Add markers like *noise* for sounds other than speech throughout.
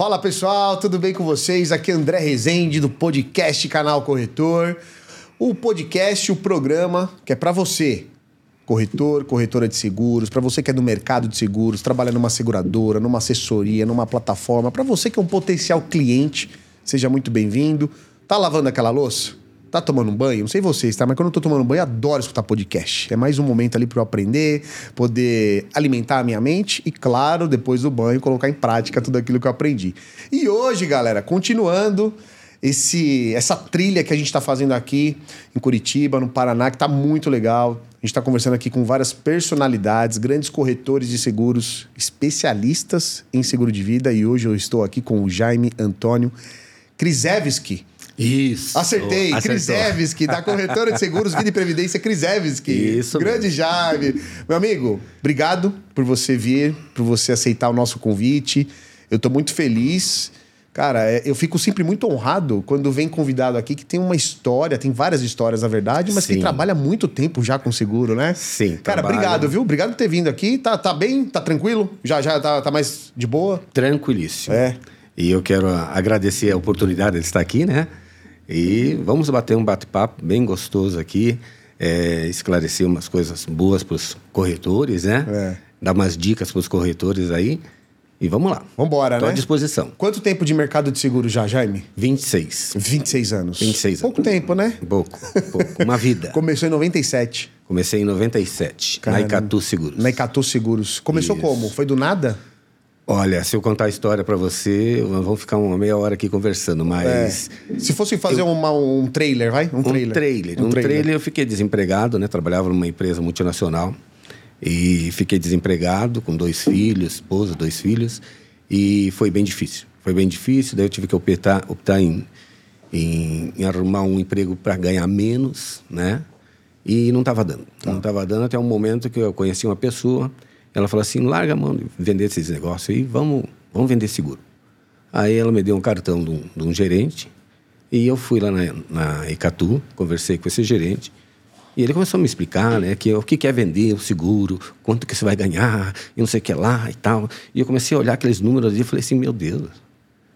Fala pessoal, tudo bem com vocês? Aqui é André Rezende do podcast Canal Corretor. O podcast, o programa que é para você, corretor, corretora de seguros, para você que é do mercado de seguros, trabalha numa seguradora, numa assessoria, numa plataforma, para você que é um potencial cliente, seja muito bem-vindo. Tá lavando aquela louça? Tá tomando um banho? Não sei vocês, tá? Mas quando eu tô tomando banho, eu adoro escutar podcast. É mais um momento ali para eu aprender, poder alimentar a minha mente e, claro, depois do banho, colocar em prática tudo aquilo que eu aprendi. E hoje, galera, continuando esse, essa trilha que a gente está fazendo aqui em Curitiba, no Paraná, que está muito legal. A gente está conversando aqui com várias personalidades, grandes corretores de seguros, especialistas em seguro de vida. E hoje eu estou aqui com o Jaime Antônio Krizevski. Isso. Acertei. Krizevski, da corretora de seguros Vida e Previdência, Krizevski. Isso Grande mesmo. Jaime. Meu amigo, obrigado por você vir, por você aceitar o nosso convite. Eu estou muito feliz. Cara, é, eu fico sempre muito honrado quando vem convidado aqui que tem uma história, tem várias histórias, na verdade, mas que Sim. trabalha há muito tempo já com seguro, né? Sim, Cara, trabalha. obrigado, viu? Obrigado por ter vindo aqui. Tá, tá bem? Tá tranquilo? Já, já tá, tá mais de boa? Tranquilíssimo. É. E eu quero agradecer a oportunidade de estar aqui, né? E vamos bater um bate-papo bem gostoso aqui, é, esclarecer umas coisas boas para os corretores, né? É. Dar umas dicas para os corretores aí. E vamos lá. Vambora, Estou né? à disposição. Quanto tempo de mercado de seguro já, Jaime? 26. 26 anos. 26 Pouco tempo, né? Pouco, pouco. Uma vida. *laughs* Começou em 97, Comecei em 97, Caramba. na Icatu Seguros. na Icatu Seguros. Começou Isso. como? Foi do nada? Olha, se eu contar a história para você, vamos ficar uma meia hora aqui conversando, mas... Se fosse fazer uma- um trailer, vai? Um Um trailer. trailer. Um, trailer. eu fiquei desempregado, né? Trabalhava numa empresa multinacional e fiquei desempregado com dois filhos, esposa, dois filhos e foi bem difícil. Foi bem difícil, daí eu tive que optar, optar em, em, em arrumar um emprego para ganhar menos, né? E não estava dando. Não estava dando até um momento que eu conheci uma pessoa, ela falou assim, larga a mão de vender esses negócios aí, vamos, vamos vender seguro. Aí ela me deu um cartão de um, de um gerente e eu fui lá na, na Icatu, conversei com esse gerente e ele começou a me explicar, né, que o que é vender o seguro, quanto que você vai ganhar e não sei o que lá e tal. E eu comecei a olhar aqueles números ali e falei assim, meu Deus,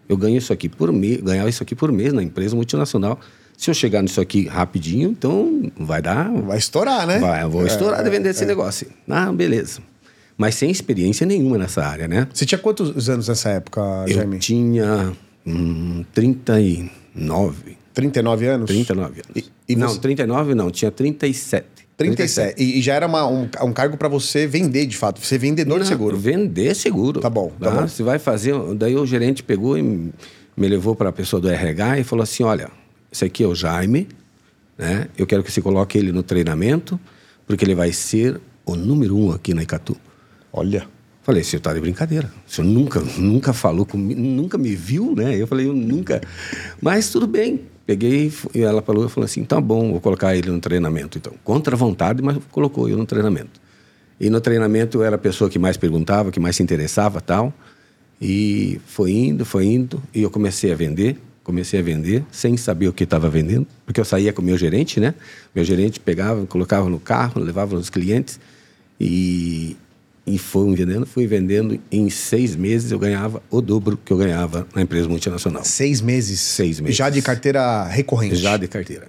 eu ganho isso aqui por mês, ganhava isso aqui por mês na empresa multinacional. Se eu chegar nisso aqui rapidinho, então vai dar, Vai estourar, né? vai, eu vou estourar de vender esse negócio. Ah, beleza. Mas sem experiência nenhuma nessa área, né? Você tinha quantos anos nessa época, Jaime? Eu tinha hum, 39. 39 anos? 39 anos. E- e não, você- 39 não, tinha 37. 37. E, e já era uma- um, um cargo para você vender, de fato. Ser vendedor de Não, seguro. Vender seguro. Tá bom, tá bom. Você vai fazer. Daí o gerente pegou e me levou para a pessoa do RH e falou assim: olha, esse aqui é o Jaime, né? Eu quero que você coloque ele no treinamento, porque ele vai ser o número um aqui na Icatu. Olha. Falei, senhor tá de brincadeira. Senhor nunca, nunca falou comigo, nunca me viu, né? Eu falei, eu nunca. Mas tudo bem. Peguei e ela falou, falou assim, tá bom, vou colocar ele no treinamento. Então, contra a vontade, mas colocou eu no treinamento. E no treinamento eu era a pessoa que mais perguntava, que mais se interessava tal. E foi indo, foi indo. E eu comecei a vender, comecei a vender, sem saber o que estava vendendo. Porque eu saía com meu gerente, né? Meu gerente pegava, colocava no carro, levava nos clientes. E, e fui vendendo, fui vendendo. Em seis meses eu ganhava o dobro que eu ganhava na empresa multinacional. Seis meses. Seis meses. Já de carteira recorrente. Já de carteira.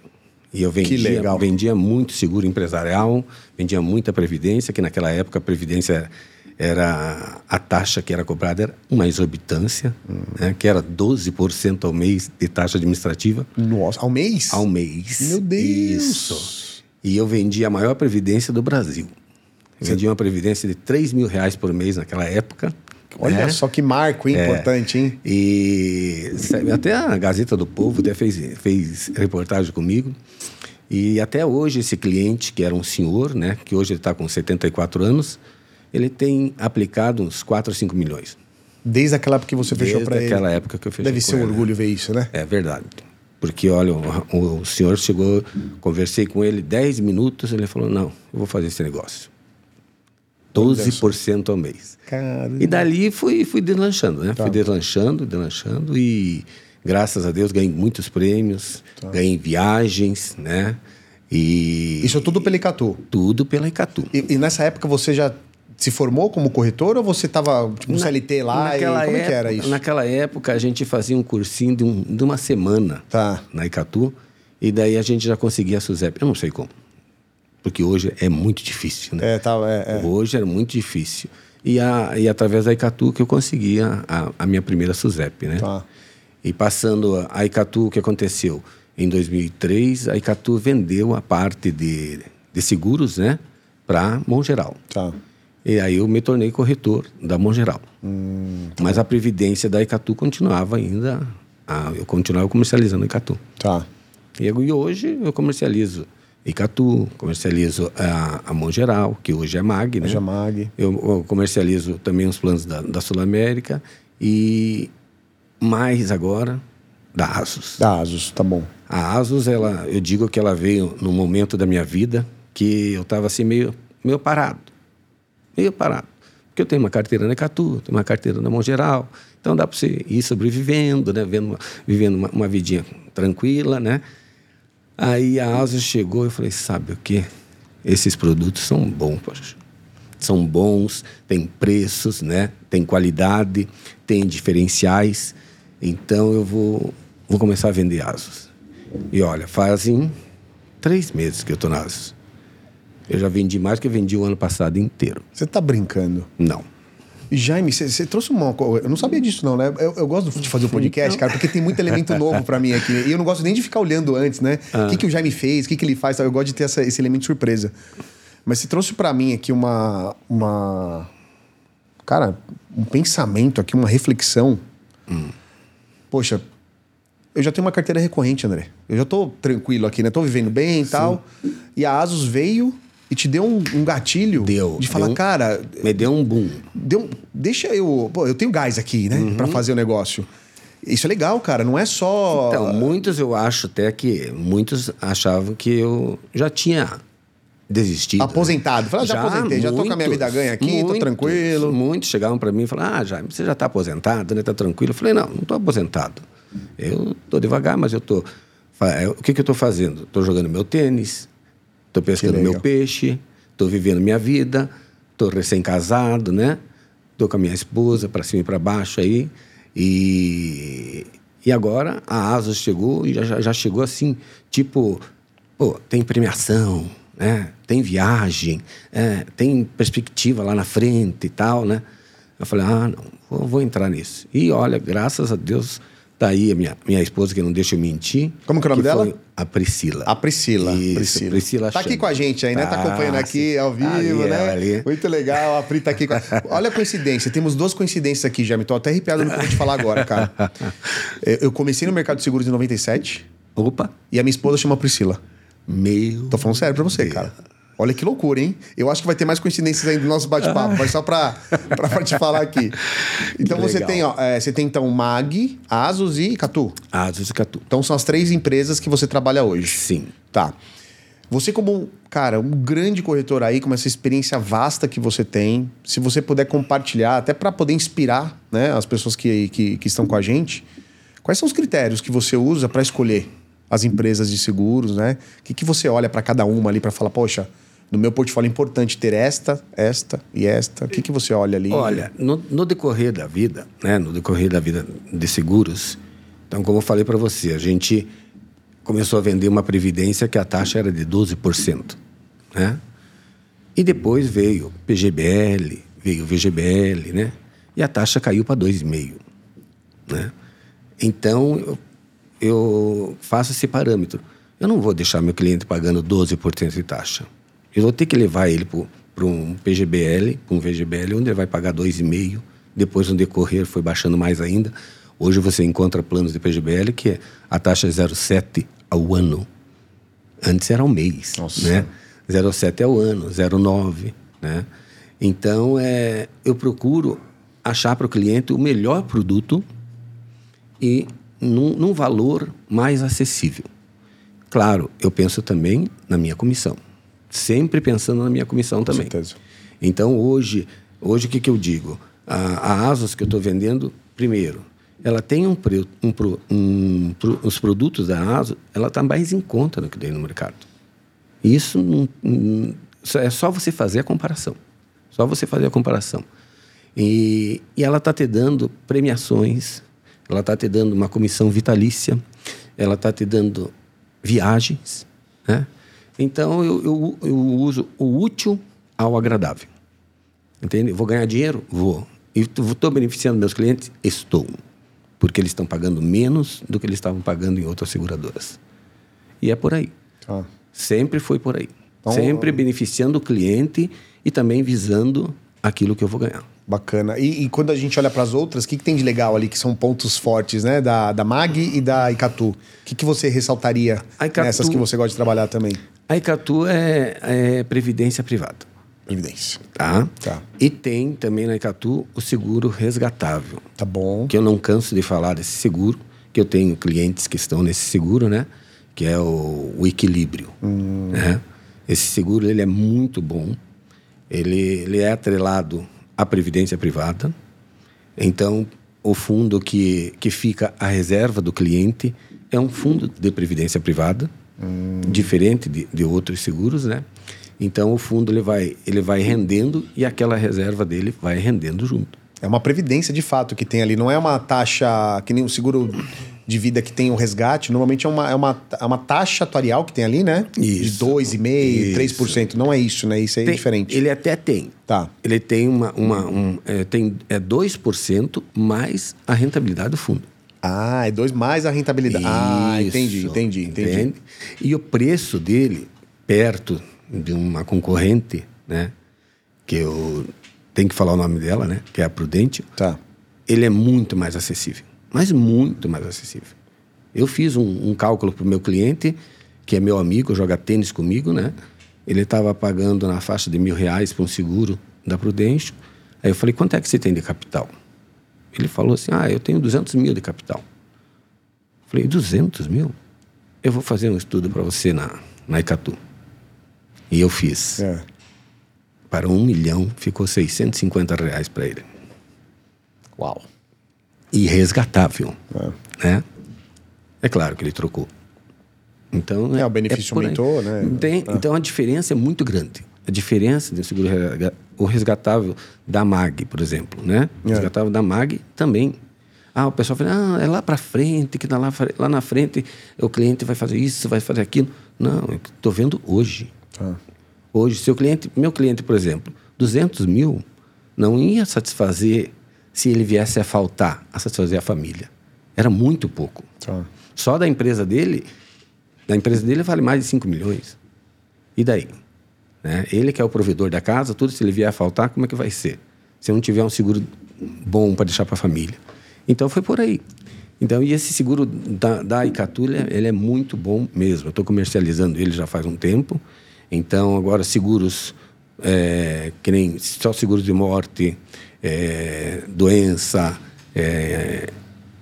E eu vendia, Que legal. vendia muito seguro empresarial, vendia muita previdência, que naquela época a previdência era a taxa que era cobrada era uma exorbitância, Hum. né, que era 12% ao mês de taxa administrativa Nossa, ao mês? ao mês. Meu Deus! Isso. E eu vendia a maior previdência do Brasil. Vendia uma previdência de 3 mil reais por mês naquela época. Olha né? só que marco, hein? É. Importante, hein? E até a Gazeta do Povo até fez, fez reportagem comigo. E até hoje esse cliente, que era um senhor, né, que hoje ele está com 74 anos, ele tem aplicado uns 4 ou 5 milhões. Desde aquela época que você fechou Desde para ele. aquela época que eu fechei Deve ser um ele. orgulho ver isso, né? É verdade. Porque, olha, o, o senhor chegou, conversei com ele 10 minutos, ele falou, não, eu vou fazer esse negócio. 12% ao mês. Cara. E dali fui, fui deslanchando, né? Tá. Fui deslanchando, deslanchando e graças a Deus ganhei muitos prêmios, Tá. ganhei viagens, né? E Isso tudo pela Icatu. tudo pela Icatu. E, e nessa época você já se formou como corretor ou você estava tipo, no Na- CLT lá? E como é que época, era isso? Naquela época, a gente fazia um cursinho de, um- de uma semana Tá. na Icatu, e daí a gente já conseguia a SUSEP. Eu não sei como, porque hoje é muito difícil, né? É, tá, é, é. Hoje era muito difícil. E, a, e através da Icatu que eu conseguia a, a minha primeira SUSEP, né? Tá. E passando a- a Icatu, o que aconteceu? Em 2003, a Icatu vendeu a parte de, de seguros, né? Para Mongeral. Tá. E aí eu me tornei corretor da Mongeral. Mas a previdência da Icatu continuava ainda... a- eu continuava comercializando a Icatu. Tá. E hoje eu comercializo Icatu, comercializo a, a Mongeral, que hoje é MAG, né? Hoje é MAG. Eu, eu comercializo também os planos da, da Sul América e mais agora da Asus. Da Asus, tá bom. A Asus, ela, eu digo que ela veio num momento da minha vida que eu estava assim meio, meio parado. Meio parado. Porque eu tenho uma carteira na Icatu, tenho uma carteira na Mongeral, então dá para você ir sobrevivendo, né? Vendo uma- vivendo uma, uma vidinha tranquila, né? Aí a Asus chegou e eu falei, sabe o quê? Esses produtos são bons, poxa. São bons, tem preços, né? Tem qualidade, tem diferenciais. Então eu vou, vou começar a vender Asus. E olha, fazem três meses que eu estou na Asus. Eu já vendi mais do que eu vendi o ano passado inteiro. Você tá brincando. Não. Jaime, você- trouxe uma coisa. Eu não sabia disso, não, né? Eu, eu gosto de fazer o podcast, cara, porque tem muito elemento *laughs* novo pra mim aqui. E eu não gosto nem de ficar olhando antes, né? O que, que o Jaime fez, o que, que ele faz. tal. Eu gosto de ter essa- esse elemento de surpresa. Mas você trouxe pra mim aqui uma. uma cara, um pensamento aqui, uma reflexão. Poxa, eu já tenho uma carteira recorrente, André. Eu já tô tranquilo aqui, né? Tô vivendo bem e tal. E a Asus veio e te deu um, um gatilho Deu, de falar, deu cara, Me deu um boom. deu, deixa eu. Pô, eu tenho gás aqui, né? Pra fazer o negócio. Isso é legal, cara. Não é só. Então, muitos eu acho até que muitos achavam que eu já tinha desistido. Aposentado. Fala, já aposentei, já tô com a minha vida ganha aqui, tô tranquilo. Muitos chegavam para mim e falavam, ah, Jaime, você já está aposentado, né? Tá tranquilo. Eu falei, não, não estou aposentado. Eu tô devagar, mas eu tô... é, O que, que eu estou fazendo? Estou jogando meu tênis, estou pescando meu peixe, estou vivendo minha vida, estou recém-casado, né? Estou com a minha esposa para cima e para baixo aí. E, e agora a Asus chegou e já- já, já chegou assim, tipo, pô, tem premiação, né? Tem viagem, é, tem perspectiva lá na frente e tal, né? Eu falei, ah, não, vou, vou entrar nisso. E olha, graças a Deus, tá aí a minha, minha esposa, que não deixa eu mentir. Como que é o nome dela? A Priscila. A Priscila. Isso, Priscila. Priscila Tá aqui com a gente aí, né? Tá Tá, acompanhando aqui ao Tá vivo, ali, né? ali. Muito legal. A Pri tá aqui. Com... *laughs* Olha a coincidência. Temos duas coincidências aqui, já. Me tô até arrepiado no que eu vou te falar agora, cara. *laughs* Eu comecei no mercado de seguros em 97 Opa, e a minha esposa chama Priscila. meu... Tô falando sério pra você, cara. Olha que loucura, hein? Eu acho que vai ter mais coincidências aí do nosso bate-papo, *laughs* mas só pra, pra te falar aqui. Então você tem, ó, é, você tem então Mag, Asus e Catu. Asus e Catu. Então são as três empresas que você trabalha hoje. Sim. Tá. Você como, cara, um grande corretor aí, com essa experiência vasta que você tem, se você puder compartilhar, até para poder inspirar né, as pessoas que, que, que estão com a gente, quais são os critérios que você usa para escolher as empresas de seguros, né? O que, que você olha para cada uma ali para falar, poxa, no meu portfólio é importante ter esta, esta e esta. O que, que você olha ali? Olha, no, no decorrer da vida, né, no decorrer da vida de seguros, então, como eu falei para você, a gente começou a vender uma previdência que a taxa era de 12%, né? E depois veio PGBL, veio VGBL, né? E a taxa caiu para 2,5%, né? Então, eu, eu faço esse parâmetro. Eu não vou deixar meu cliente pagando 12% de taxa. Eu vou ter que levar ele para um PGBL, para um VGBL, onde ele vai pagar 2,5%. Depois, no decorrer, foi baixando mais ainda. Hoje você encontra planos de PGBL que a taxa é 0,7 ao ano. Antes era ao mês, Nossa. né? 0,7 ao ano, 0,9, né? Então, é, eu procuro achar para o cliente o melhor produto e num, num valor mais acessível. Claro, eu penso também na minha comissão. Sempre pensando na minha comissão com também. certeza. Então, hoje, hoje o que, que eu digo? A, a Asus que eu estou vendendo, primeiro, ela tem um, pre, um, pro- um pro- os produtos da Asus, ela está mais em conta do que tem no mercado. Isso não, não- é só você fazer a comparação. Só você fazer a comparação. E, e ela está te dando premiações, ela está te dando uma comissão vitalícia, ela está te dando viagens, né? Então eu, eu, eu uso o útil ao agradável. Entende? Vou ganhar dinheiro? Vou. E estou beneficiando meus clientes? Estou. Porque eles estão pagando menos do que eles estavam pagando em outras seguradoras. E é por aí. Ah. Sempre foi por aí. Então, Sempre beneficiando o cliente e também visando aquilo que eu vou ganhar. Bacana. E, e quando a gente olha para as outras, o que, que, tem de legal ali, que são pontos fortes, né? Da, da MAG e da Icatu. O que, que você ressaltaria Icatu, nessas que você gosta de trabalhar também? A Icatu é, é previdência privada. Previdência. Tá? tá? E tem também na Icatu o seguro resgatável. Tá bom. Que eu não canso de falar desse seguro, que eu tenho clientes que estão nesse seguro, né? Que é o, o equilíbrio. Hum. Né? Esse seguro ele é muito bom. Ele, ele é atrelado a previdência privada. Então, o fundo que, que fica à reserva do cliente é um fundo de previdência privada, hum. diferente de, de outros seguros, né? Então, o fundo ele vai, ele vai rendendo e aquela reserva dele vai rendendo junto. É uma previdência de fato que tem ali, não é uma taxa que nem o seguro de vida que tem o resgate, normalmente é uma, é uma, é uma taxa atuarial que tem ali, né? Isso. De 2,5%, 3%. Não é isso, né? Isso aí é diferente. Ele até tem. Tá. Ele tem uma. uma um, é, tem, é 2% mais a rentabilidade do fundo. Ah, é 2 mais a rentabilidade. Isso. Ah, entendi, entendi, entendi. Entende? E o preço dele, perto de uma concorrente, né? Que eu tenho que falar o nome dela, né? Que é a Prudente. Tá. Ele é muito mais acessível mas muito mais acessível. Eu fiz um, um cálculo para o meu cliente, que é meu amigo, joga tênis comigo, né? Ele estava pagando na faixa de mil reais para um seguro da Prudência. Aí eu falei, quanto é que você tem de capital? Ele falou assim, ah, eu tenho 200 mil de capital. Falei, 200 mil? Eu vou fazer um estudo para você na, na Icatu. E eu fiz. É. Para um milhão, ficou 650 reais para ele. Uau irresgatável. É. Né? é claro que ele trocou. Então, é, o benefício é aumentou, né? Tem, ah. Então a diferença é muito grande. A diferença do seguro o resgatável da MAG, por exemplo, né? O é. resgatável da MAG também. Ah, o pessoal fala, ah, é lá para frente, que tá lá, lá na frente o cliente vai fazer isso, vai fazer aquilo. Não, eu estou vendo hoje. Ah. Hoje, seu cliente, meu cliente, por exemplo, 200 mil não ia satisfazer se ele viesse a faltar a satisfazer a família. Era muito pouco. Tá. Só da empresa dele, da empresa dele vale mais de 5 milhões. E daí? Né? Ele que é o provedor da casa, tudo se ele vier a faltar, como é que vai ser? Se não tiver um seguro bom para deixar para a família. Então foi por aí. Então, e esse seguro da, da Icatu, ele é, ele é muito bom mesmo. Eu estou comercializando ele já faz um tempo. Então, agora, seguros, é, que nem só seguros de morte, é, doença, é,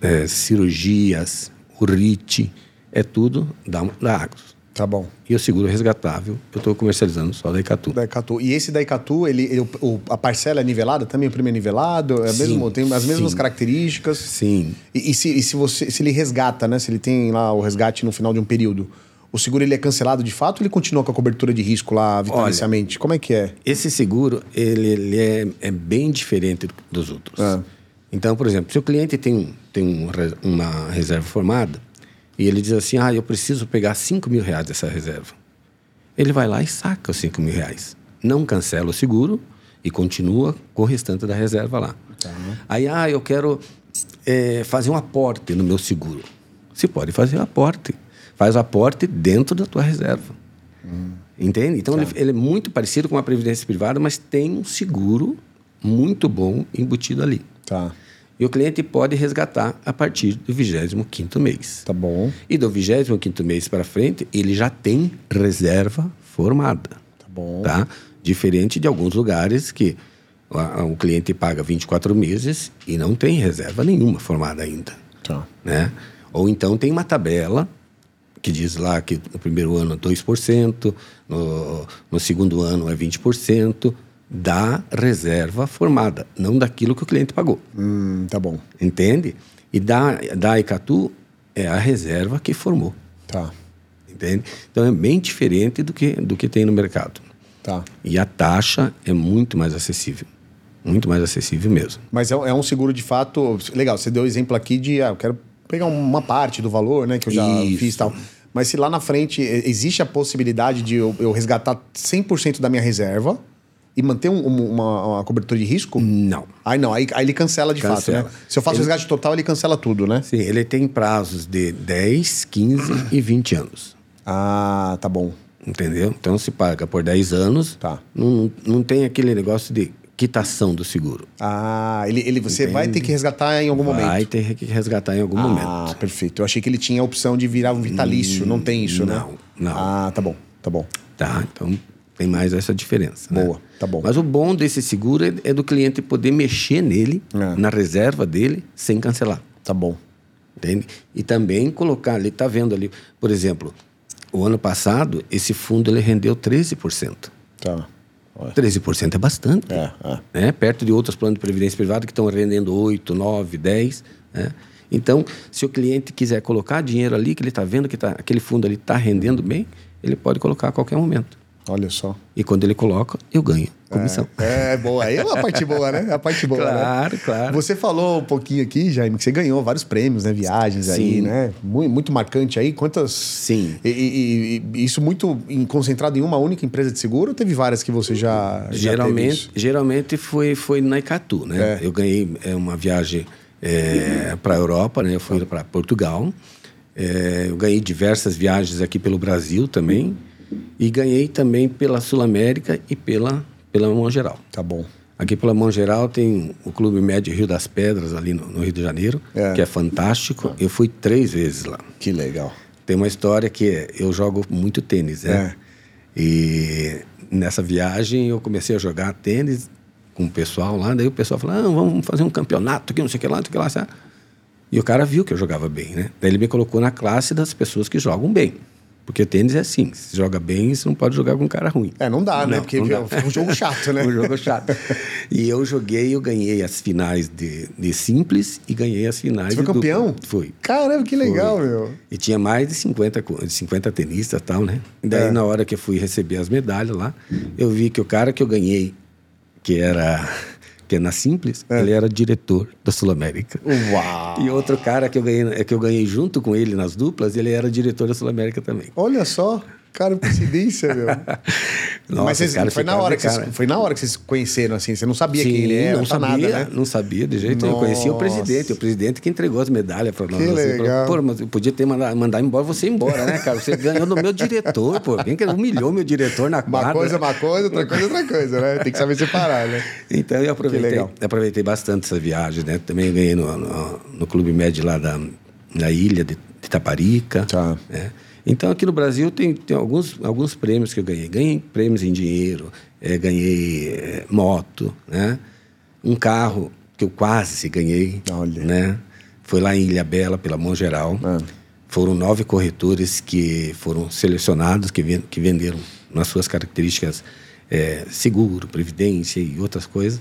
é, cirurgias, o RIT, é tudo da, da Agros. Tá bom. E o seguro resgatável, eu estou comercializando só da Icatu. Da Icatu. E esse da Icatu, ele, ele o, a parcela é nivelada também? O prêmio é nivelado? É sim, mesmo, tem as mesmas sim. características? Sim. E, e, se, e se, você, se ele resgata, né? Se ele tem lá o resgate no final de um período, o seguro ele é cancelado de fato ou ele continua com a cobertura de risco lá vitaliciamente? Olha, Como é que é? Esse seguro ele, ele é, é, bem diferente dos outros. É. Então, por exemplo, se o cliente tem, tem um, uma reserva formada e ele diz assim, ah, eu preciso pegar 5 mil reais dessa reserva. Ele vai lá e saca os 5 mil reais. Não cancela o seguro e continua com o restante da reserva lá. Tá. Aí, ah, eu quero é, fazer um aporte no meu seguro. Você pode fazer um aporte faz o aporte dentro da tua reserva. Hum. Entende? Então ele, ele, é muito parecido com uma previdência privada, mas tem um seguro muito bom embutido ali. Tá. E o cliente pode resgatar a partir do 25 mês. Tá bom. E do 25 mês para frente, ele já tem reserva formada. Tá bom. Tá? Diferente de alguns lugares que o cliente paga 24 meses e não tem reserva nenhuma formada ainda. Tá. Né? Ou então tem uma tabela que diz lá que no primeiro ano 2%, no, no segundo ano é 20%, da reserva formada, não daquilo que o cliente pagou. Hum, tá bom. Entende? E da, da Icatu é a reserva que formou. Tá. Entende? Então é bem diferente do que, do que tem no mercado. Tá. E a taxa é muito mais acessível. Muito mais acessível mesmo. Mas é, é um seguro de fato. Legal, você deu o exemplo aqui de. Ah, eu quero pegar uma parte do valor, né? Que eu já Isso. fiz e tal. Mas se lá na frente existe a possibilidade de eu, eu resgatar 100% da minha reserva e manter um- um- uma, uma cobertura de risco? Não. Aí não, aí, aí ele cancela de Cancela. fato, né? Se eu faço Ele- resgate total, ele cancela tudo, né? Sim, ele tem prazos de 10, 15 e 20 anos. Ah, tá bom. Entendeu? Então se paga por 10 anos, Tá. não, não tem aquele negócio de quitação do seguro. Ah, ele, ele, você vai ter que resgatar em algum Vai momento. ter que resgatar em algum Ah, momento. perfeito. Eu achei que ele tinha a opção de virar um vitalício. não tem isso, né? não, não. Ah, tá bom, tá bom. Tá? Então tem mais essa diferença. né? Boa, tá bom. Mas o bom desse seguro é, é do cliente poder mexer nele, É. na reserva dele, sem cancelar. Tá bom. Entende? E também colocar ali, tá vendo ali, por exemplo, o ano passado, esse fundo ele rendeu 13%. Tá. Olha. 13% é bastante. É, é. Né? Perto de outros planos de previdência privada que estão rendendo 8, 9, 10. Né? Então, se o cliente quiser colocar dinheiro ali, que ele está vendo que tá, aquele fundo ali está rendendo bem, ele pode colocar a qualquer momento. Olha só. E quando ele coloca, eu ganho comissão. É, boa. Aí é a parte boa, né? A parte boa. Claro, né? claro. Você falou um pouquinho aqui, Jaime, que você ganhou vários prêmios, né? Viagens aí, Sim. né? Muito, muito marcante aí. Quantas. Sim. E, e- e isso muito concentrado em uma única empresa de seguro ou teve várias que você já. já Geralmente, isso? geralmente foi, foi na Icatu, né? É. Eu ganhei é, uma viagem para a Europa, né? Eu fui para Portugal. É, eu ganhei diversas viagens aqui pelo Brasil também. E ganhei também pela Sul América e pela, pela Mão Geral. Tá bom. Aqui pela Mão Geral tem o Clube Médio Rio das Pedras, ali no, no Rio de Janeiro, É. que é fantástico. Eu fui três vezes lá. Que legal. Tem uma história que é, eu jogo muito tênis, né? E nessa viagem eu comecei a jogar tênis com o pessoal lá, daí o pessoal falou, ah, vamos fazer um campeonato aqui, não sei o que lá, não sei o que lá. sabe? E o cara viu que eu jogava bem, né? Daí ele me colocou na classe das pessoas que jogam bem. Porque o tênis é assim, se joga bem, você não pode jogar com um cara ruim. É, não dá, né? Não, Porque não dá. é um jogo chato, né? *laughs* um jogo chato. E eu joguei, eu ganhei as finais de, de simples e ganhei as finais Você foi de dupla. campeão? Fui. Caramba, que legal, Foi. meu. E tinha mais de 50, co- de 50 tenistas e tal, né? E daí, É. na hora que eu fui receber as medalhas lá, eu vi que o cara que eu ganhei, que era que é na Simples, ele era diretor da Sul América. Uau! E outro cara que eu, ganhei, que eu ganhei junto com ele nas duplas, ele era diretor da Sul América também. Olha só, cara, coincidência, meu. *laughs* Nossa, Mas vocês, os caras foi, na hora que vocês, cara. foi na hora que vocês conheceram, assim. Você não sabia Sim, quem ele era, não sabia, nada, né? não sabia de jeito nenhum. Eu conhecia o presidente, o presidente que entregou as medalhas para nós. Que assim, legal. Falou, Pô, mas eu podia ter mandado, mandar embora você embora, né, cara? Você ganhou do meu diretor, pô. Quem que humilhou meu diretor na Uma quadra? coisa é uma coisa, outra coisa é outra coisa, né? Tem que saber separar, né? Então eu aproveitei, aproveitei bastante essa viagem, né? Também ganhei no, no, no Clube Médio lá da, na ilha de, de Taparica. Tá. né? Então aqui no Brasil tem, tem alguns, alguns prêmios que eu ganhei. Ganhei prêmios em dinheiro, eh, ganhei eh, moto, né? Um carro que eu quase ganhei. Olha. Né? Foi lá em Ilha Bela, pela Mão Geral. Ah. Foram nove corretores que foram selecionados, que, ven- que venderam nas suas características eh, seguro, previdência e outras coisas.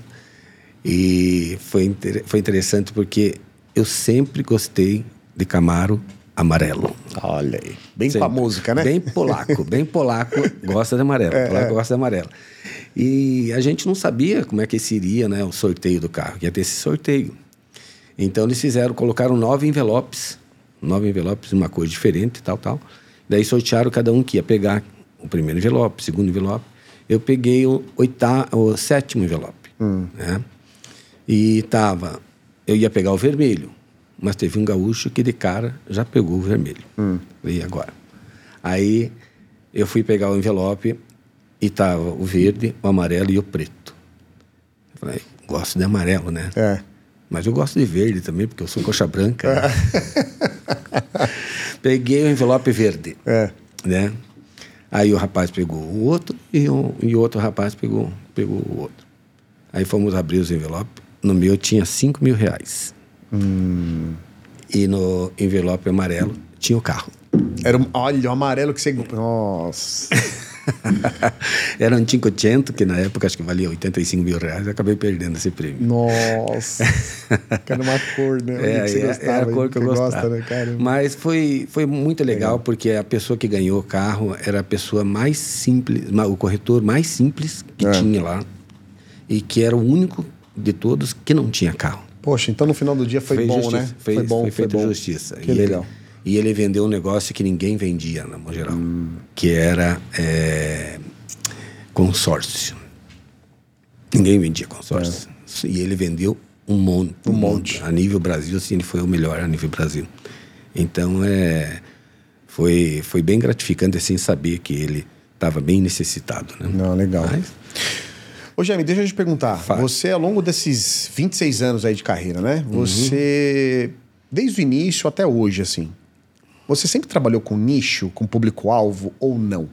E foi, inter- foi interessante porque eu sempre gostei de Camaro amarelo. Olha aí. Bem Sempre. com a música, né? Bem polaco, *laughs* bem polaco, gosta de amarelo. polaco gosta de amarelo. E a gente não sabia como é que seria né, o sorteio do carro, que ia ter esse sorteio. Então eles fizeram, colocaram nove envelopes, nove envelopes, uma cor diferente, tal, tal. Daí sortearam cada um que ia pegar o primeiro envelope, o segundo envelope. Eu peguei o, oita, o sétimo envelope. Né? E tava, eu ia pegar o vermelho, mas teve um gaúcho que de cara já pegou o vermelho. E agora? Aí eu fui pegar o envelope e tava o verde, o amarelo e o preto. Eu falei, gosto de amarelo, né? É. Mas eu gosto de verde também, porque eu sou coxa branca. né? *laughs* Peguei o envelope verde, É. né? Aí o rapaz pegou o outro e o, e outro rapaz pegou, pegou o outro. Aí fomos abrir os envelopes. No meu tinha 5 mil reais. E no envelope amarelo tinha o carro. Era um, olha, o amarelo que você. Nossa. *laughs* Era um 500, que na época acho que valia 85 mil reais. Eu acabei perdendo esse prêmio. Nossa! *laughs* que era uma cor, né? É, que é, gostava, era a cor que eu gostava. Gosta, né, cara? Mas foi, foi muito legal, legal, porque a pessoa que ganhou o carro era a pessoa mais simples, o corretor mais simples que é. tinha lá. E que era o único de todos que não tinha carro. Poxa, então no final do dia foi fez bom, justiça, né? Fez, foi bom, foi feita justiça. Que e legal. Ele, e ele vendeu um negócio que ninguém vendia, no geral, hum. que era é, consórcio. Ninguém vendia consórcio. É. E ele vendeu um monte. Um monte. A nível Brasil, assim, ele foi o melhor a nível Brasil. Então, é, foi, foi bem gratificante, assim, saber que ele estava bem necessitado. Né? Não, legal. Mas... Ô, Jaime, deixa eu te perguntar. Fala. Você, ao longo desses 26 anos aí de carreira, né? Uhum. Você, uhum. desde o início até hoje, assim, você sempre trabalhou com nicho, com público-alvo ou não?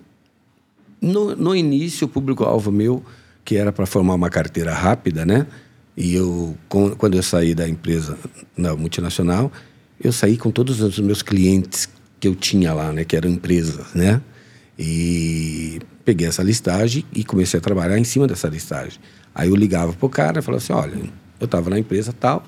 No, no início, o público-alvo meu, que era para formar uma carteira rápida, né? E eu, quando eu saí da empresa na multinacional, eu saí com todos os meus clientes que eu tinha lá, né? Que eram empresas, né? E peguei essa listagem e comecei a trabalhar em cima dessa listagem. Aí eu ligava pro cara e falava assim, olha, eu estava na empresa tal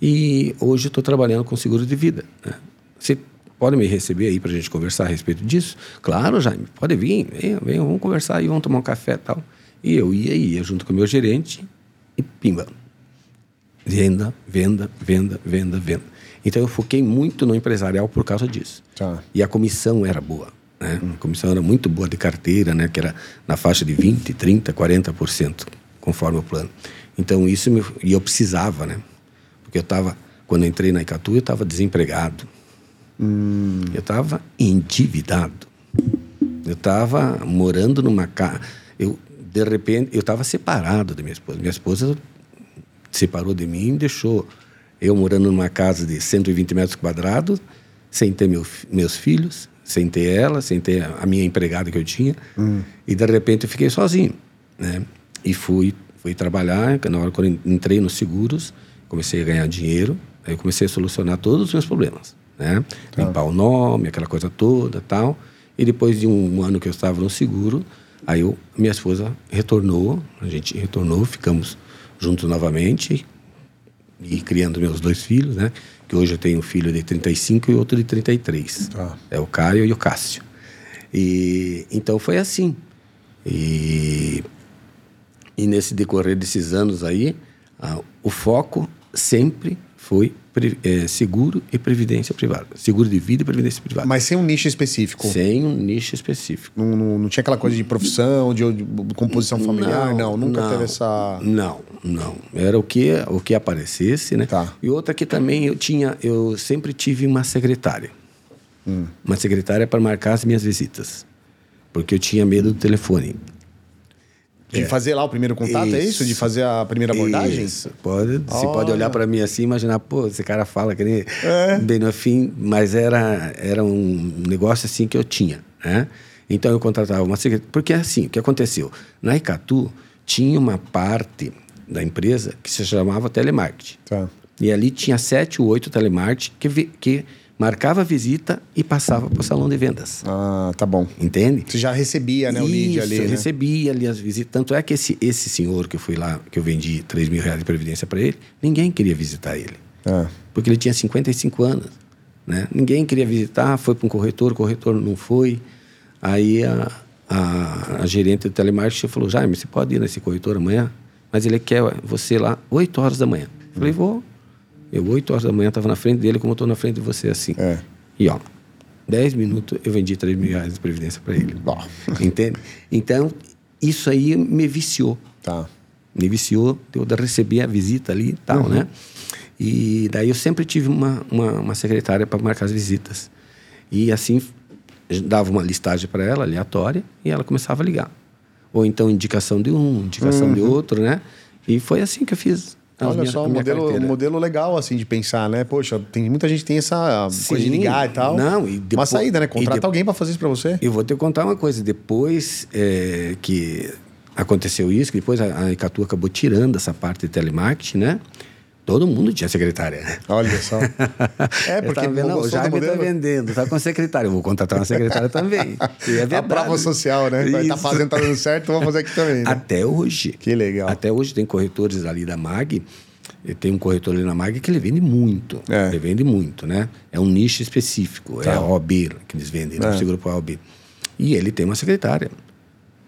e hoje estou trabalhando com seguro de vida. Né? Você Pode me receber aí para a gente conversar a respeito disso? Claro, Jaime, pode vir, venha, venha, vamos conversar aí, vamos tomar um café tal. E eu ia, ia junto com o meu gerente e pimba. Venda, venda, venda, venda, venda. Então eu foquei muito no empresarial por causa disso. Tá. E a comissão era boa. Né? Hum. A comissão era muito boa de carteira, né? que era na faixa de 20%, 30%, 40%, conforme o plano. Então isso me, e eu precisava, né? Porque eu estava, quando eu entrei na Icatu, eu estava desempregado. Hum. Eu estava endividado. Eu estava morando numa casa. Eu, de repente, eu estava separado da minha esposa. Minha esposa separou de mim e deixou eu morando numa casa de 120 metros quadrados, sem ter meu, meus filhos, sem ter ela, sem ter a minha empregada que eu tinha. Hum. E de repente eu fiquei sozinho, né? E fui, fui trabalhar. Na hora que eu entrei nos seguros, comecei a ganhar dinheiro. Aí eu comecei a solucionar todos os meus problemas né? Tá. Limpar o nome, aquela coisa toda tal. E depois de um ano que eu estava no seguro, aí eu, minha esposa retornou, a gente retornou, ficamos juntos novamente e criando meus dois filhos, né? Que hoje eu tenho um filho de 35 e outro de 33. Tá. É o Caio e o Cássio. E então foi assim. E, e nesse decorrer desses anos aí, ah, o foco sempre foi é, seguro e previdência privada. Seguro de vida e previdência privada. Mas sem um nicho específico? Sem um nicho específico. Não, não, não tinha aquela coisa de profissão, de, de composição familiar? Não, não nunca não, teve essa... Não, não. Era o que, o que aparecesse, né? Tá. E outra que também eu tinha... Eu sempre tive uma secretária. Hum. Uma secretária para marcar as minhas visitas. Porque eu tinha medo do telefone. De é. fazer lá o primeiro contato, isso. é isso? De fazer a primeira abordagem? Isso. Pode, Você pode olhar para mim assim e imaginar, pô, esse cara fala que nem é. bem no fim, mas era, era um negócio assim que eu tinha, né? Então eu contratava uma secretária. Porque assim, o que aconteceu? Na Icatu tinha uma parte da empresa que se chamava telemarketing. Tá. E ali tinha sete ou oito telemarketing que, que marcava a visita e passava para o salão de vendas. Ah, tá bom. Entende? Você já recebia, né, o lead ali, eu né? recebia ali as visitas. Tanto é que esse, esse senhor que eu fui lá, que eu vendi 3 mil reais de previdência para ele, ninguém queria visitar ele. Ah. Porque ele tinha 55 anos, né? Ninguém queria visitar, foi para um corretor, o corretor não foi. Aí a, a, a gerente do telemarketing falou, Jaime, você pode ir nesse corretor amanhã? Mas ele quer você lá 8 horas da manhã. Eu falei, vou. Eu, 8 horas da manhã, estava na frente dele, como eu estou na frente de você, assim. É. E, ó, 10 minutos eu vendi 3 mil reais de previdência para ele. *laughs* Entende? Então, isso aí me viciou. Tá. Me viciou, eu receber a visita ali e tal, uhum. né? E daí eu sempre tive uma, uma, uma secretária para marcar as visitas. E assim, dava uma listagem para ela, aleatória, e ela começava a ligar. Ou então indicação de um, indicação uhum. de outro, né? E foi assim que eu fiz Olha minha, só, um modelo, modelo legal, assim, de pensar, né? Poxa, tem, muita gente tem essa Sim, coisa de ligar e tal. Não, e depois, Uma saída, né? Contrata de, alguém para fazer isso para você. Eu vou te contar uma coisa. Depois é, que aconteceu isso, que depois a, a Icatu acabou tirando essa parte de telemarketing, né? Todo mundo tinha secretária. Olha só. *laughs* É, porque vendo, o Jaime está vendendo, tá com secretária. Eu vou contratar uma secretária também. *laughs* É A prova social, né? Isso. fazendo, tá dando certo, vamos fazer aqui também. Né? Até hoje. Que legal. Até hoje tem corretores ali da MAG. e Tem um corretor ali na MAG que ele vende muito. É. Ele vende muito, né? É um nicho específico. É Tá. a OAB que eles vendem, né? É. o seguro para a OAB. E ele tem uma secretária.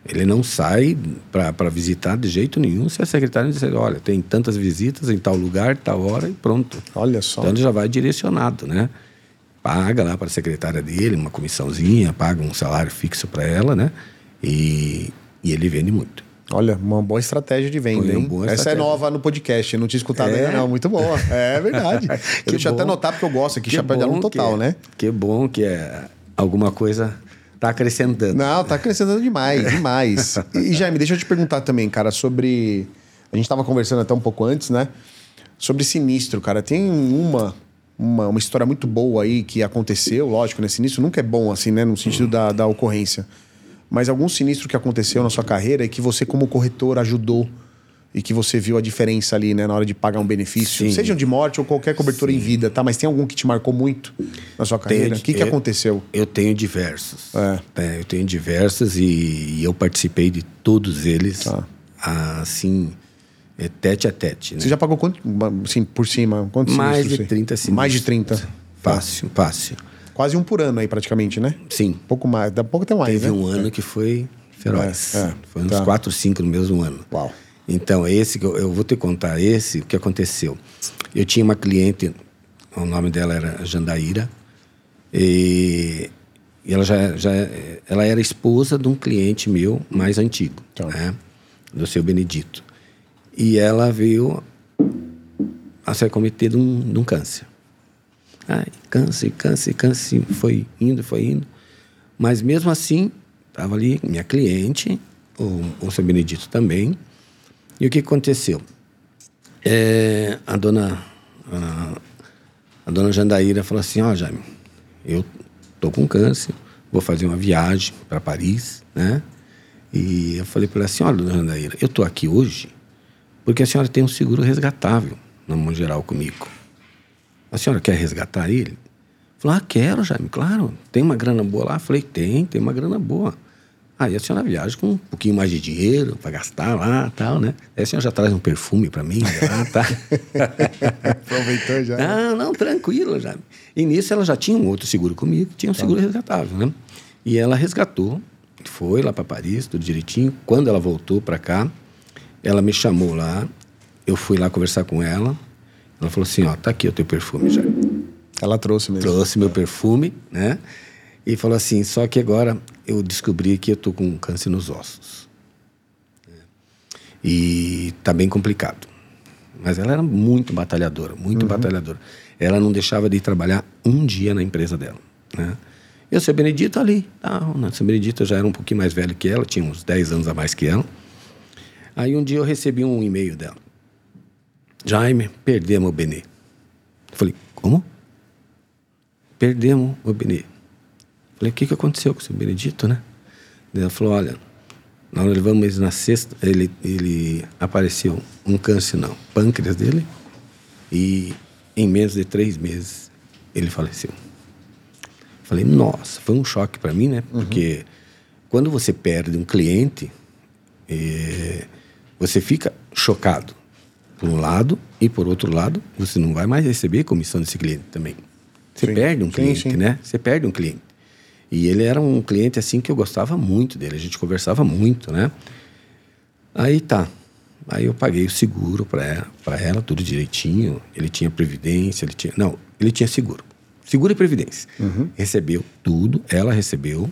Ele não sai para visitar de jeito nenhum se a secretária disser, olha, tem tantas visitas em tal lugar, tal hora e pronto. Olha só. Então ele já vai direcionado, né? Paga lá para a secretária dele uma comissãozinha, paga um salário fixo para ela, né? E, e ele vende muito. Olha, uma boa estratégia de venda, hein? boa Essa é estratégia. nova no podcast, eu não tinha escutado É? ainda não. Muito boa. É verdade. *laughs* eu Que deixa eu até bom. anotar porque eu gosto aqui, Que chapéu de aluno total, que- né? Que bom que é alguma coisa está acrescentando. Não, tá acrescentando demais, *laughs* demais. E, Jaime, deixa eu te perguntar também, cara, sobre. A gente tava conversando até um pouco antes, né? Sobre sinistro, cara. Tem uma, uma, uma história muito boa aí que aconteceu, lógico, né? Sinistro nunca é bom, assim, né? No sentido da, da ocorrência. Mas algum sinistro que aconteceu na sua carreira e que você, como corretor, ajudou e que você viu a diferença ali, né? Na hora de pagar um benefício, Sim. seja de morte ou qualquer cobertura em vida, tá? Mas tem algum que te marcou muito na sua carreira? O que, que eu- aconteceu? Eu tenho diversos. É. É, eu tenho diversos e, e eu participei de todos eles, Tá. assim, é, tete a tete. Né? Você já pagou quanto, assim, por cima? Quantos Mais de você- 30 sinistros. Mais de 30. Fácil, fácil. Quase um por ano aí, praticamente, né? Sim. Pouco mais, dá pouco até mais, Teve né? um ano que foi feroz. É, é, foi uns tá. quatro, cinco no mesmo ano. Uau. Então, esse que eu, eu vou te contar esse, o que aconteceu. Eu tinha uma cliente, o nome dela era Jandaíra, e, e ela já, já ela era esposa de um cliente meu mais antigo, Tá. né? do seu Benedito. E ela veio a ser cometida de um, de um câncer. Ai, câncer, câncer, câncer, foi indo, foi indo. Mas mesmo assim, estava ali minha cliente, o, o seu Benedito também. E o que aconteceu? É, a dona a, a dona Jandaíra falou assim, ó Jaime, eu tô com câncer, vou fazer uma viagem para Paris, né? E eu falei para ela assim, olha, dona Jandaíra, eu tô aqui hoje porque a senhora tem um seguro resgatável, no modo geral, comigo. A senhora quer resgatar ele? Falou, ah, quero, Jaime, claro. Tem uma grana boa lá? Falei, tem, tem uma grana boa. Aí a senhora viaja com um pouquinho mais de dinheiro para gastar lá tal, né? Aí a senhora já traz um perfume para mim lá, tá? *laughs* Aproveitou já. Não, não, tranquilo, já. E nisso ela já tinha um outro seguro comigo, tinha um seguro resgatável, né? E ela resgatou, foi lá para Paris, tudo direitinho. Quando ela voltou para cá, ela me chamou lá, eu fui lá conversar com ela. Ela falou assim: ó, tá aqui o teu perfume já. Ela trouxe mesmo. Trouxe meu perfume, né? E falou assim: só que agora eu descobri que eu tô com câncer nos ossos. E tá bem complicado. Mas ela era muito batalhadora, muito batalhadora. Ela não deixava de trabalhar um dia na empresa dela, né? E o seu Benedito ali, tal, né? O seu Benedito já era um pouquinho mais velho que ela, tinha uns 10 anos a mais que ela. Aí um dia eu recebi um e-mail dela. Jaime, perdemos o Benê. Eu falei, como? Perdemos o Benê. Falei, o que, que aconteceu com o seu Benedito, né? Daí ela falou, olha, nós levamos ele na sexta, ele, ele apareceu um câncer no pâncreas dele e em menos de três meses ele faleceu. Falei, nossa, foi um choque para mim, né? Porque quando você perde um cliente, eh, você fica chocado por um lado e por outro lado você não vai mais receber comissão desse cliente também. Você Sim. perde um Sim, cliente, sim. né? Você perde um cliente. E ele era um cliente assim que eu gostava muito dele, a gente conversava muito, né? Aí tá. Aí eu paguei o seguro para ela, pra ela, tudo direitinho. Ele tinha previdência, ele tinha. Não, ele tinha seguro. Seguro e previdência. Recebeu tudo, ela recebeu,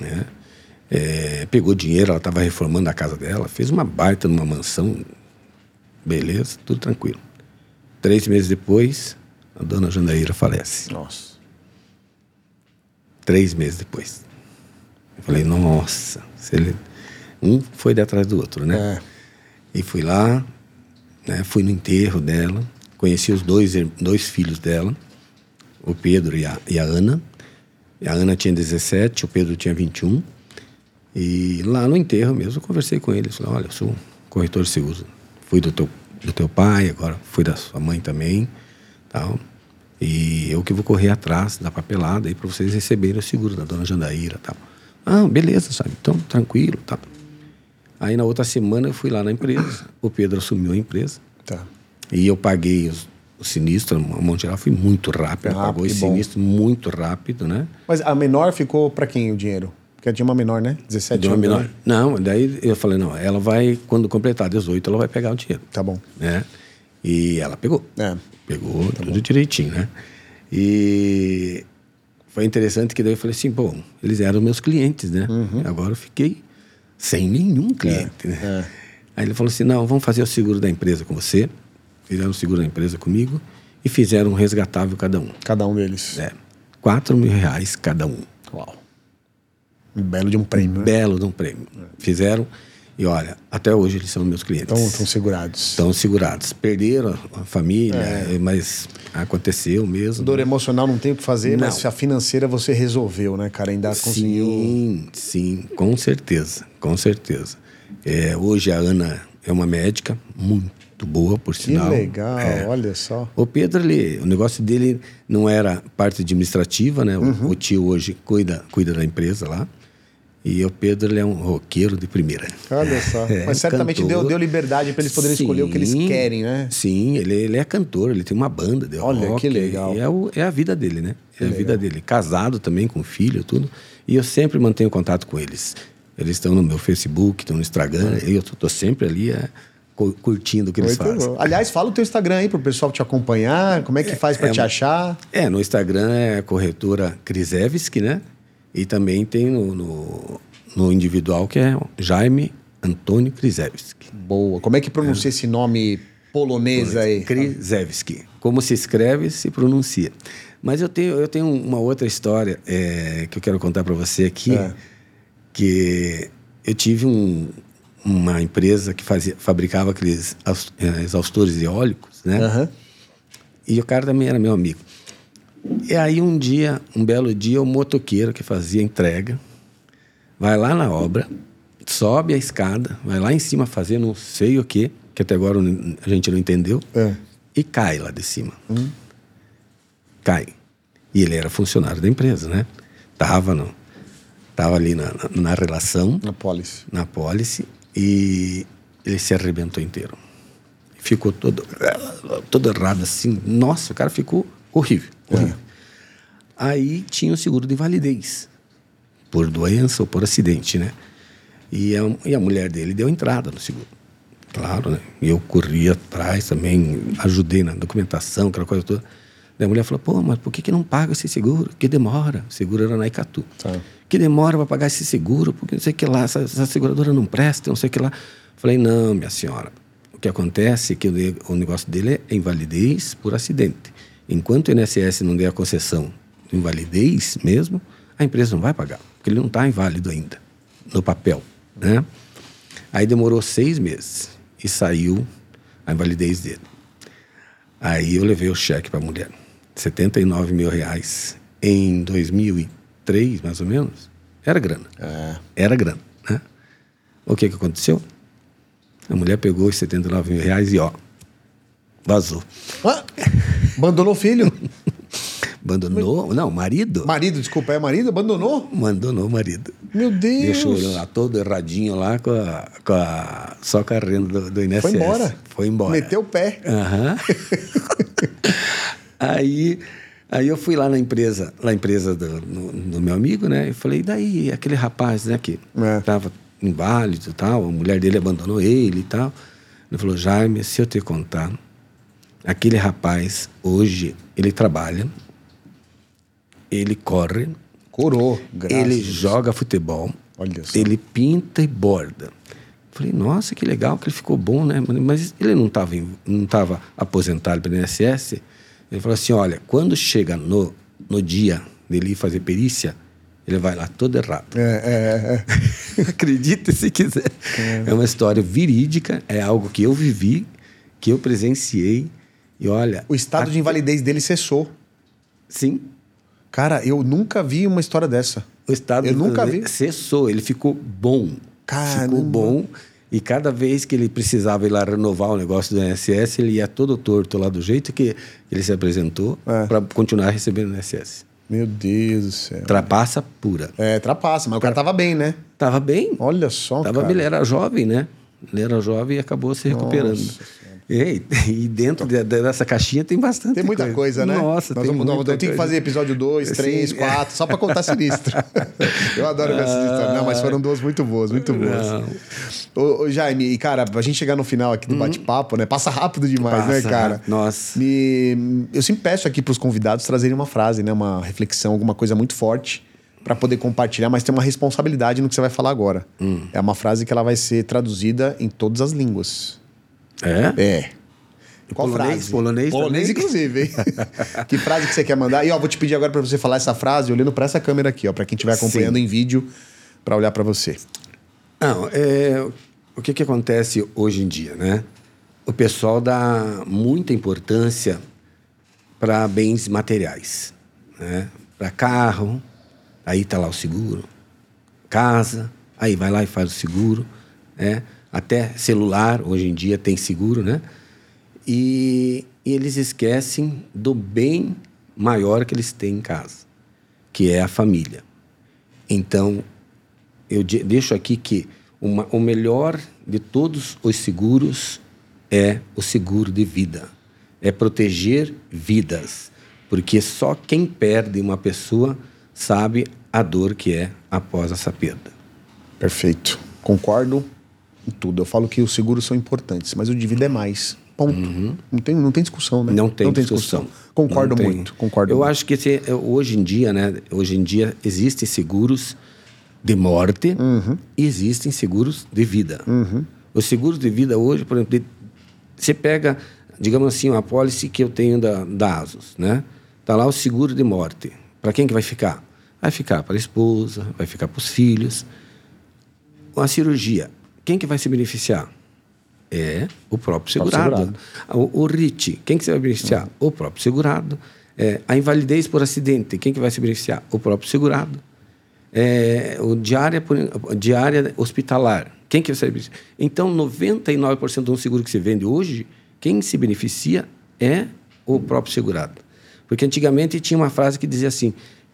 né? É, pegou dinheiro, ela estava reformando a casa dela, fez uma baita numa mansão, beleza, tudo tranquilo. Três meses depois, a dona Jandaíra falece. Nossa. Três meses depois. Eu falei, nossa, ele... um foi atrás do outro, né? É. E fui lá, né, fui no enterro dela, conheci os dois, dois filhos dela, o Pedro e a, e a Ana. E a Ana tinha 17, o Pedro tinha 21. E lá no enterro mesmo, eu conversei com eles. Falei, olha, eu sou corretor de seguros. Fui do teu, do teu pai, agora fui da sua mãe também, tal. E eu que vou correr atrás da papelada aí para vocês receberem o seguro da dona Jandaíra, tal. Ah, beleza, sabe? Então, tranquilo, tal. Aí na outra semana eu fui lá na empresa, o Pedro assumiu a empresa. Tá. E eu paguei os, o sinistro, a Monte Geral foi muito rápido, Ah, pagou esse sinistro muito rápido, né? Mas a menor ficou pra quem o dinheiro? Porque tinha uma menor, né? 17 Deu uma menor. né? Não, daí eu falei, não, ela vai, quando completar 18, ela vai pegar o dinheiro, Tá bom. né? E ela pegou. É. Pegou tudo direitinho, né? E foi interessante que daí eu falei assim, pô, eles eram meus clientes, né? Agora eu fiquei sem nenhum cliente, né? é. Aí ele falou assim, não, vamos fazer o seguro da empresa com você. Fizeram o seguro da empresa comigo e fizeram um resgatável cada um. Cada um deles. É, 4 mil reais cada um. Uau. Um belo de um prêmio, né? Belo de um prêmio. Fizeram e olha, até hoje eles são meus clientes. Então, estão segurados. Estão segurados. Perderam a família, É. mas aconteceu mesmo. Dor emocional não tem o que fazer, Não. mas a financeira você resolveu, né, cara? Ainda conseguiu. Sim, sim, com certeza, com certeza. É, hoje a Ana é uma médica muito boa, por Que sinal. legal, É. olha só. O Pedro, ele, o negócio dele não era parte administrativa, né? O- Uhum. O, tio hoje cuida, cuida da empresa lá. E o Pedro, ele é um roqueiro de primeira. Olha só. É, Mas certamente cantor. deu, deu liberdade para eles poderem escolher o que eles Sim, querem, né? Sim, ele, ele é cantor, ele tem uma banda de Olha, rock. que legal. E é, o- é a vida dele, né? É a vida dele. Casado também com filho, tudo. E eu sempre mantenho contato com eles. Eles estão no meu Facebook, estão no Instagram. E eu tô sempre ali é, cu- curtindo o que eles Muito fazem. bom. Aliás, fala o teu Instagram aí pro pessoal te acompanhar. Como é que faz para te achar? É, no Instagram é corretora Krizevski, né? E também tem no, no, no individual que é Jaime Antônio Krizevski. Boa. Como é que pronuncia esse nome polonês aí? Krizevski. Como se escreve, se pronuncia. Mas eu tenho, eu tenho uma outra história é, que eu quero contar para você aqui, É. que eu tive um- uma empresa que fazia, fabricava aqueles eh, exaustores eólicos, né? Aham. E o cara também era meu amigo. E aí um dia, um belo dia, o motoqueiro que fazia entrega vai lá na obra, sobe a escada, vai lá em cima fazer não sei o quê, que até agora a gente não entendeu, É. e cai lá de cima. Cai. E ele era funcionário da empresa, né? Tava, no, tava ali na, na, na relação, Na Polis. na pólice, e ele se arrebentou inteiro. Ficou todo, todo errado assim. Nossa, o cara ficou horrível. Horrível. Aí tinha o seguro de invalidez, por doença ou por acidente, né? E a, e a mulher dele deu entrada no seguro. Claro, né? E eu corri atrás também, ajudei na documentação, aquela coisa toda. Daí a mulher falou, pô, mas por que, que não paga esse seguro? Que demora. O seguro era na Icatu. Tá. Que demora para pagar esse seguro, porque não sei o que lá, essa, essa seguradora não presta, não sei o que lá. Falei, não, minha senhora. O que acontece é que o negócio dele é invalidez por acidente. Enquanto o INSS não der a concessão de invalidez mesmo, a empresa não vai pagar, porque ele não está inválido ainda, no papel. Né? Aí demorou seis meses e saiu a invalidez dele. Aí eu levei o cheque para a mulher, 79 mil reais em 2003, mais ou menos. Era grana. É. Era grana, né? O que que aconteceu? A mulher pegou os 79 mil reais e, ó, vazou. Ah, abandonou o filho? Abandonou, não, marido. marido, desculpa, é marido? Abandonou? Abandonou o marido. Meu Deus. Deixou ele lá todo erradinho lá, com a, com a- só com a renda do, do INSS. Foi embora. Foi embora. Meteu o pé. Aham. *laughs* aí, aí eu fui lá na empresa, na empresa do, no- do meu amigo, né? E falei, e daí, aquele rapaz, né, que É. tava inválido e tal, a mulher dele abandonou ele e tal. Ele falou, Jaime, se eu te contar, aquele rapaz, hoje, ele trabalha, ele corre, Curou. graças ele joga futebol, Olha só. ele pinta e borda. Falei, nossa, que legal, que ele ficou bom, né? Mas ele não estava não tava aposentado pelo INSS. Ele falou assim: olha, quando chega no, no dia dele ir fazer perícia, ele vai lá todo errado. É, é, é. *laughs* Acredite se quiser. É. uma história verídica, é algo que eu vivi, que eu presenciei. E olha. O estado de invalidez dele cessou. Sim, Cara, eu nunca vi uma história dessa. o estado Eu nunca vi. cessou, ele ficou bom. Caramba. Ficou bom. E cada vez que ele precisava ir lá renovar o negócio do INSS, ele ia todo torto lá do jeito que ele se apresentou É. para continuar recebendo o INSS. Meu Deus do céu. Trapaça pura. É, trapaça, mas o cara tava bem, né? Tava bem, Olha só, tava cara. bem, ele era jovem, né? Ele era jovem e acabou se recuperando. Nossa E, *laughs* e dentro de- dessa caixinha tem bastante Tem muita coisa, né? Nossa, Nós tem vamos, muita Eu tenho que coisa. fazer episódio 2, 3, Sim. 4, só pra contar sinistro. *laughs* eu adoro ver essas histórias. Não, mas foram duas muito boas, muito boas. Ô, ô, Jaime, e cara, pra gente chegar no final aqui do bate-papo, né? Passa rápido demais, né, Uhum. Passa, cara? Nossa. Me... Eu sempre peço aqui pros convidados trazerem uma frase, né? Uma reflexão, alguma coisa muito forte pra poder compartilhar, mas tem uma responsabilidade no que você vai falar agora. Hum. É uma frase que ela vai ser traduzida em todas as línguas. É? É. Qual Polonês? frase? Polonês Polonês, também? inclusive, hein? *laughs* que frase que você quer mandar? E ó, vou te pedir agora pra você falar essa frase olhando pra essa câmera aqui, ó, para quem estiver acompanhando Sim. em vídeo, pra olhar pra você. Não, é, o que, que acontece hoje em dia, né? O pessoal dá muita importância para bens materiais, né? Para carro, aí tá lá o seguro, casa, aí vai lá e faz o seguro, né? Até celular hoje em dia tem seguro, né? E, e eles esquecem do bem maior que eles têm em casa, que é a família. Então, eu de- deixo aqui que uma- o melhor de todos os seguros é o seguro de vida. É proteger vidas. Porque só quem perde uma pessoa sabe a dor que é após essa perda. Perfeito. Concordo tudo. Eu falo que os seguros são importantes, mas o de vida é mais. Ponto. Não, tem, não tem discussão, né? Uhum. Não tem, discussão. Concordo Não tem. muito. Concordo Eu muito. acho que esse- hoje em dia, né? Hoje em dia existem seguros de morte Uhum. e existem seguros de vida. Os seguros de vida hoje, por exemplo, de- você pega, digamos assim, uma pólice que eu tenho da, da Asus, né? Tá lá o seguro de morte. Para quem que vai ficar? Vai ficar para a esposa, vai ficar para os filhos. A cirurgia, quem que vai se beneficiar? É o próprio Próprio segurado. O, o RIT, quem que se vai beneficiar? O próprio segurado. É, a invalidez por acidente, quem que vai se beneficiar? O próprio segurado. É, o diária, por, diária hospitalar, quem que vai se beneficiar? Então, 99% do seguro que se vende hoje, quem se beneficia é o próprio segurado. Porque antigamente tinha uma frase que dizia assim,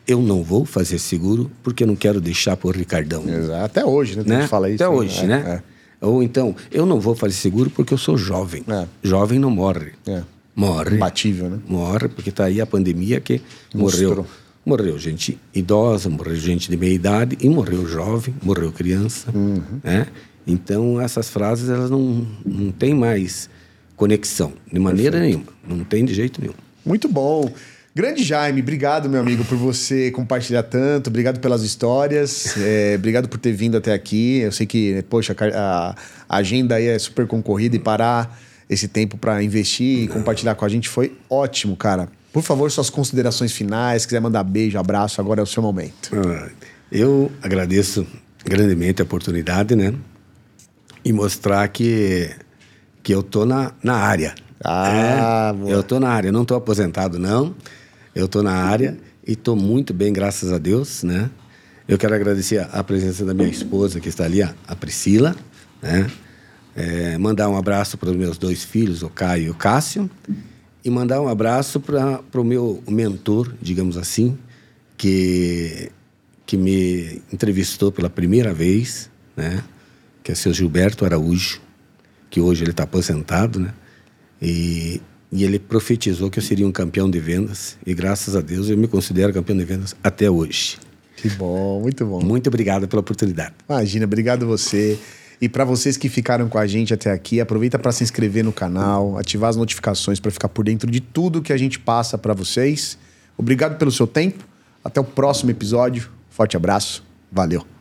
eu não vou fazer seguro porque eu não quero deixar por Ricardão Exato. Até hoje, né? Né? fala isso. Até hoje, É, né? Ou então, eu não vou fazer seguro porque eu sou jovem. É. Jovem não morre. É. é. Morre. Imbatível, né? Morre, porque está aí a pandemia que Mostrou. morreu. Morreu gente idosa, morreu gente de meia idade e morreu jovem, morreu criança. Uhum. Né? Então, essas frases elas não, não têm mais conexão, de maneira nenhuma. Não tem de jeito nenhum. Muito bom. Grande Jaime, obrigado, meu amigo, por você compartilhar tanto. Obrigado pelas histórias. é, obrigado por ter vindo até aqui. Eu sei que, poxa, a, a agenda aí é super concorrida e parar esse tempo para investir e compartilhar com a gente foi ótimo, cara. Por favor, suas considerações finais. Se quiser mandar beijo, abraço, agora é o seu momento. Ah, Eu agradeço grandemente a oportunidade, né? E mostrar que, que eu tô na, na área. Ah, É, boa. eu tô na área, eu não tô aposentado, não. Eu tô na área e tô muito bem, graças a Deus, né? Eu quero agradecer a, presença da minha esposa, que está ali, a, a Priscila, né? É, mandar um abraço para os meus dois filhos, o Caio e o Cássio, e mandar um abraço para o meu mentor, digamos assim, que, que me entrevistou pela primeira vez, né? que é o seu Gilberto Araújo, que hoje ele está aposentado, né? E, e ele profetizou que eu seria um campeão de vendas, e graças a Deus eu me considero campeão de vendas até hoje. Que bom, muito bom. Muito obrigado pela oportunidade. Imagina, obrigado você. E para vocês que ficaram com a gente até aqui, aproveita para se inscrever no canal, ativar as notificações para ficar por dentro de tudo que a gente passa para vocês. Obrigado pelo seu tempo. Até o próximo episódio. Forte abraço. Valeu.